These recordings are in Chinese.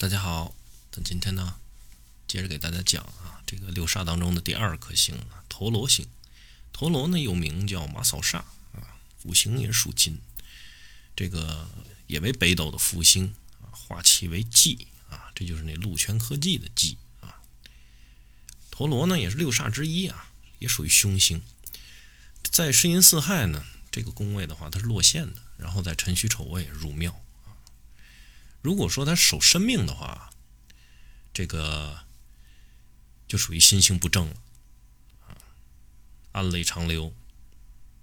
大家好，那今天呢，接着给大家讲啊，这个六煞当中的第二颗星啊，陀罗星。陀罗呢又名叫马扫煞啊，五行也属金，这个也为北斗的福星啊，化气为忌啊，这就是那禄全科技的忌啊。陀罗呢也是六煞之一啊，也属于凶星，在申寅巳亥呢这个宫位的话，它是落陷的，然后在辰戌丑未入庙。如果说他守生命的话，这个就属于心性不正了啊，暗泪长流，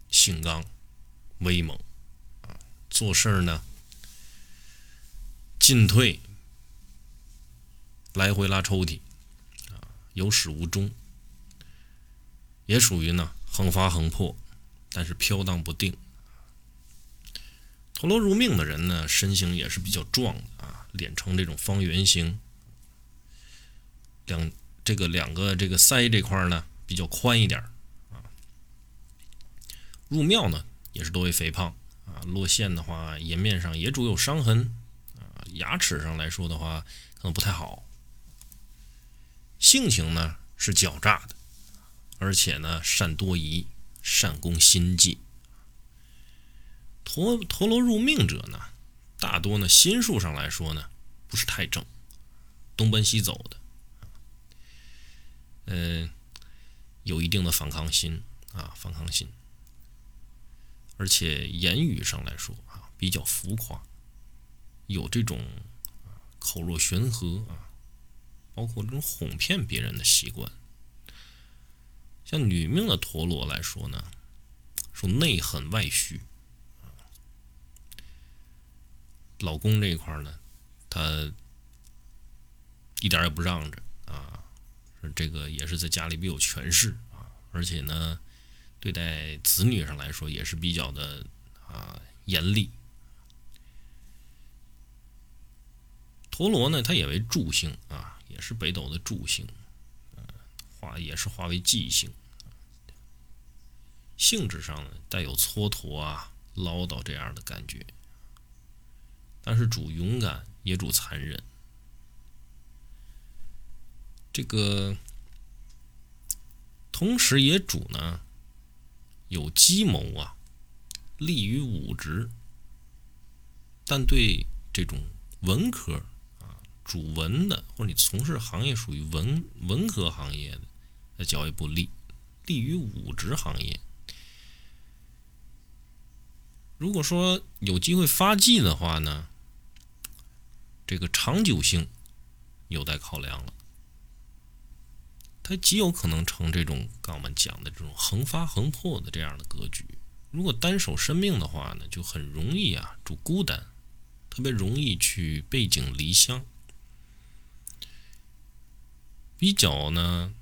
性刚，威猛啊，做事儿呢进退来回拉抽屉啊，有始无终，也属于呢横发横破，但是飘荡不定。陀螺入命的人呢，身形也是比较壮的啊，脸呈这种方圆形，两这个两个这个腮这块呢比较宽一点啊。入庙呢也是多为肥胖啊，落线的话颜面上也主有伤痕啊，牙齿上来说的话可能不太好。性情呢是狡诈的，而且呢善多疑，善攻心计。陀陀螺入命者呢，大多呢心术上来说呢不是太正，东奔西走的，嗯，有一定的反抗心啊，反抗心，而且言语上来说啊比较浮夸，有这种口若悬河啊，包括这种哄骗别人的习惯。像女命的陀螺来说呢，说内狠外虚。老公这一块呢，他一点也不让着啊，这个也是在家里比较权势啊，而且呢，对待子女上来说也是比较的啊严厉。陀螺呢，它也为柱星啊，也是北斗的柱星，化也是化为忌星，性质上呢带有蹉跎啊、唠叨这样的感觉。但是主勇敢，也主残忍。这个同时也主呢，有计谋啊，利于武职。但对这种文科啊，主文的或者你从事行业属于文文科行业的，那较为不利，利于武职行业。如果说有机会发迹的话呢？这个长久性有待考量了，它极有可能成这种刚我们讲的这种横发横破的这样的格局。如果单守生命的话呢，就很容易啊主孤单，特别容易去背井离乡，比较呢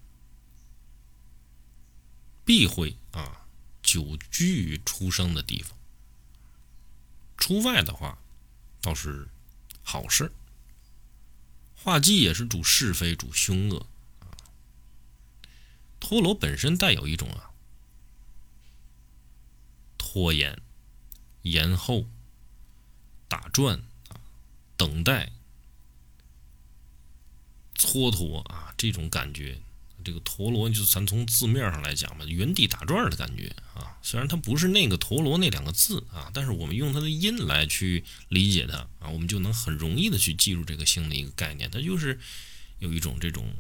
避讳啊久居于出生的地方。出外的话，倒是。好事，画技也是主是非、主凶恶啊。陀螺本身带有一种啊拖延、延后、打转啊、等待、蹉跎啊这种感觉。这个陀螺，就咱从字面上来讲吧，原地打转的感觉啊。虽然它不是那个陀螺那两个字啊，但是我们用它的音来去理解它啊，我们就能很容易的去记住这个星的一个概念。它就是有一种这种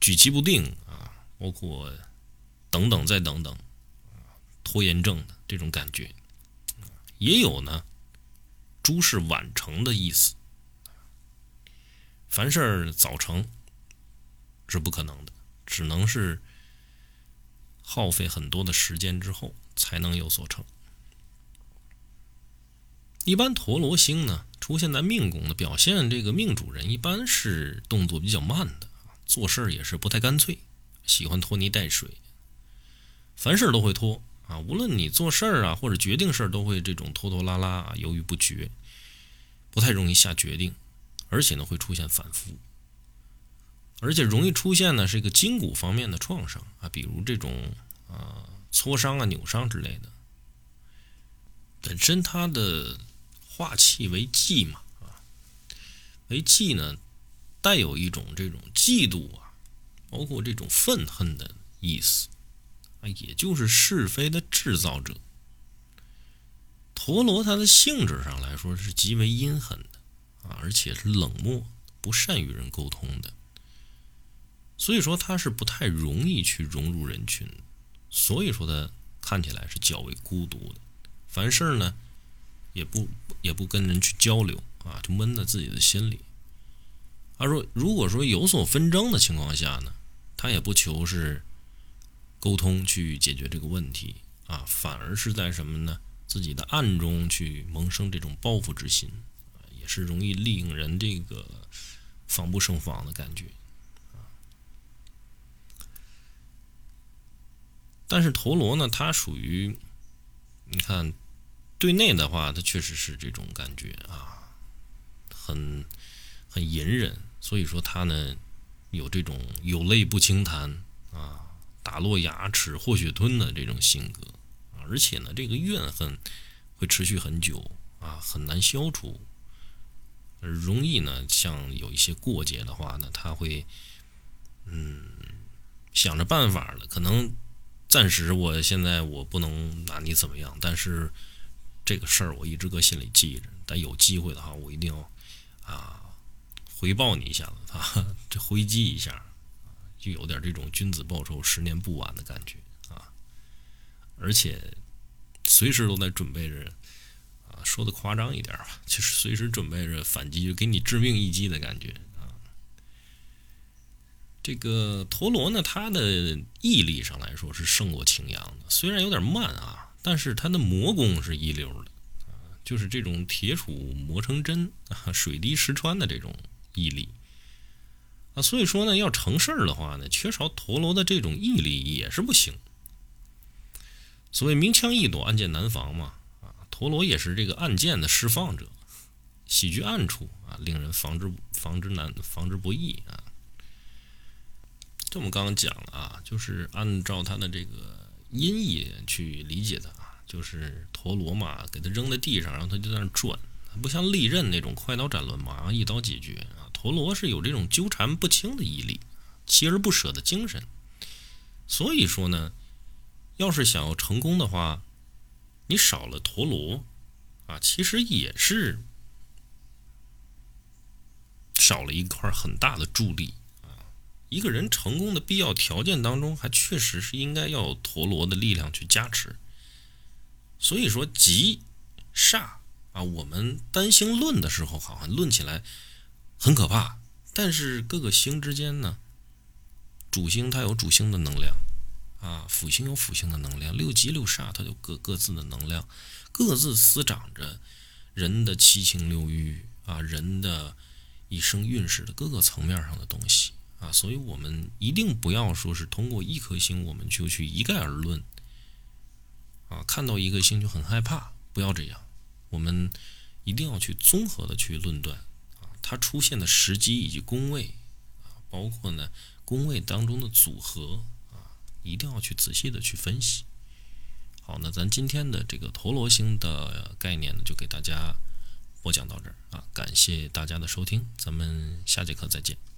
举棋不定啊，包括等等再等等，拖延症的这种感觉。也有呢，诸事晚成的意思，凡事早成。是不可能的，只能是耗费很多的时间之后才能有所成。一般陀螺星呢出现在命宫的表现，这个命主人一般是动作比较慢的，做事也是不太干脆，喜欢拖泥带水，凡事都会拖啊。无论你做事儿啊或者决定事儿，都会这种拖拖拉拉、犹豫不决，不太容易下决定，而且呢会出现反复。而且容易出现呢，是一个筋骨方面的创伤啊，比如这种啊挫伤啊、扭伤之类的。本身它的化气为忌嘛啊，为，忌呢带有一种这种嫉妒啊，包括这种愤恨的意思啊，也就是是非的制造者。陀螺它的性质上来说是极为阴狠的啊，而且是冷漠、不善与人沟通的，所以说他是不太容易去融入人群，所以说他看起来是较为孤独的，凡事呢也不也不跟人去交流啊，就闷在自己的心里。他说，如果说有所纷争的情况下呢，他也不求是沟通去解决这个问题啊，反而是在什么呢？自己的暗中去萌生这种报复之心，也是容易令人这个防不胜防的感觉但是陀螺呢，它属于你看对内的话，它确实是这种感觉啊，很很隐忍，所以说他呢有这种有泪不轻弹啊，打落牙齿或血吞的这种性格。而且呢，这个怨恨会持续很久啊，很难消除。容易呢，像有一些过节的话呢，他会嗯想着办法了。可能暂时我现在我不能拿你怎么样，但是这个事儿我一直搁心里记着。但有机会的话，我一定要啊回报你一下子 啊，这回击一下，就有点这种君子报仇，十年不晚的感觉啊，而且。随时都在准备着，啊，说的夸张一点吧，就是随时准备着反击，就给你致命一击的感觉。这个陀螺呢，它的毅力上来说是胜过青阳的，虽然有点慢啊，但是它的磨工是一流的啊，就是这种铁杵磨成针啊，水滴石穿的这种毅力啊，所以说呢，要成事儿的话呢，缺少陀螺的这种毅力也是不行。所谓明枪易躲，暗箭难防嘛，啊，陀螺也是这个暗箭的释放者，喜居暗处啊，令人防之防之难，防之不易啊。这我们刚刚讲了啊，就是按照他的这个音译去理解的啊，就是陀螺嘛，给他扔在地上，然后它就在那转，不像利刃那种快刀斩乱麻，一刀解决啊。陀螺是有这种纠缠不清的毅力，锲而不舍的精神，所以说呢。要是想要成功的话，你少了陀螺啊，其实也是少了一块很大的助力。一个人成功的必要条件当中，还确实是应该要有陀螺的力量去加持。所以说吉煞啊，我们单星论的时候，好像论起来很可怕，但是各个星之间呢，主星它有主星的能量。啊，辅星有辅星的能量，六吉六煞它有各各自的能量，各自滋长着人的七情六欲啊，人的一生运势的各个层面上的东西啊，所以我们一定不要说是通过一颗星我们就去一概而论啊，看到一颗星就很害怕，不要这样，我们一定要去综合的去论断啊，它出现的时机以及宫位啊，包括呢宫位当中的组合。啊一定要去仔细的去分析。好，那咱今天的这个陀螺星的概念呢，就给大家播讲到这儿啊，感谢大家的收听，咱们下节课再见。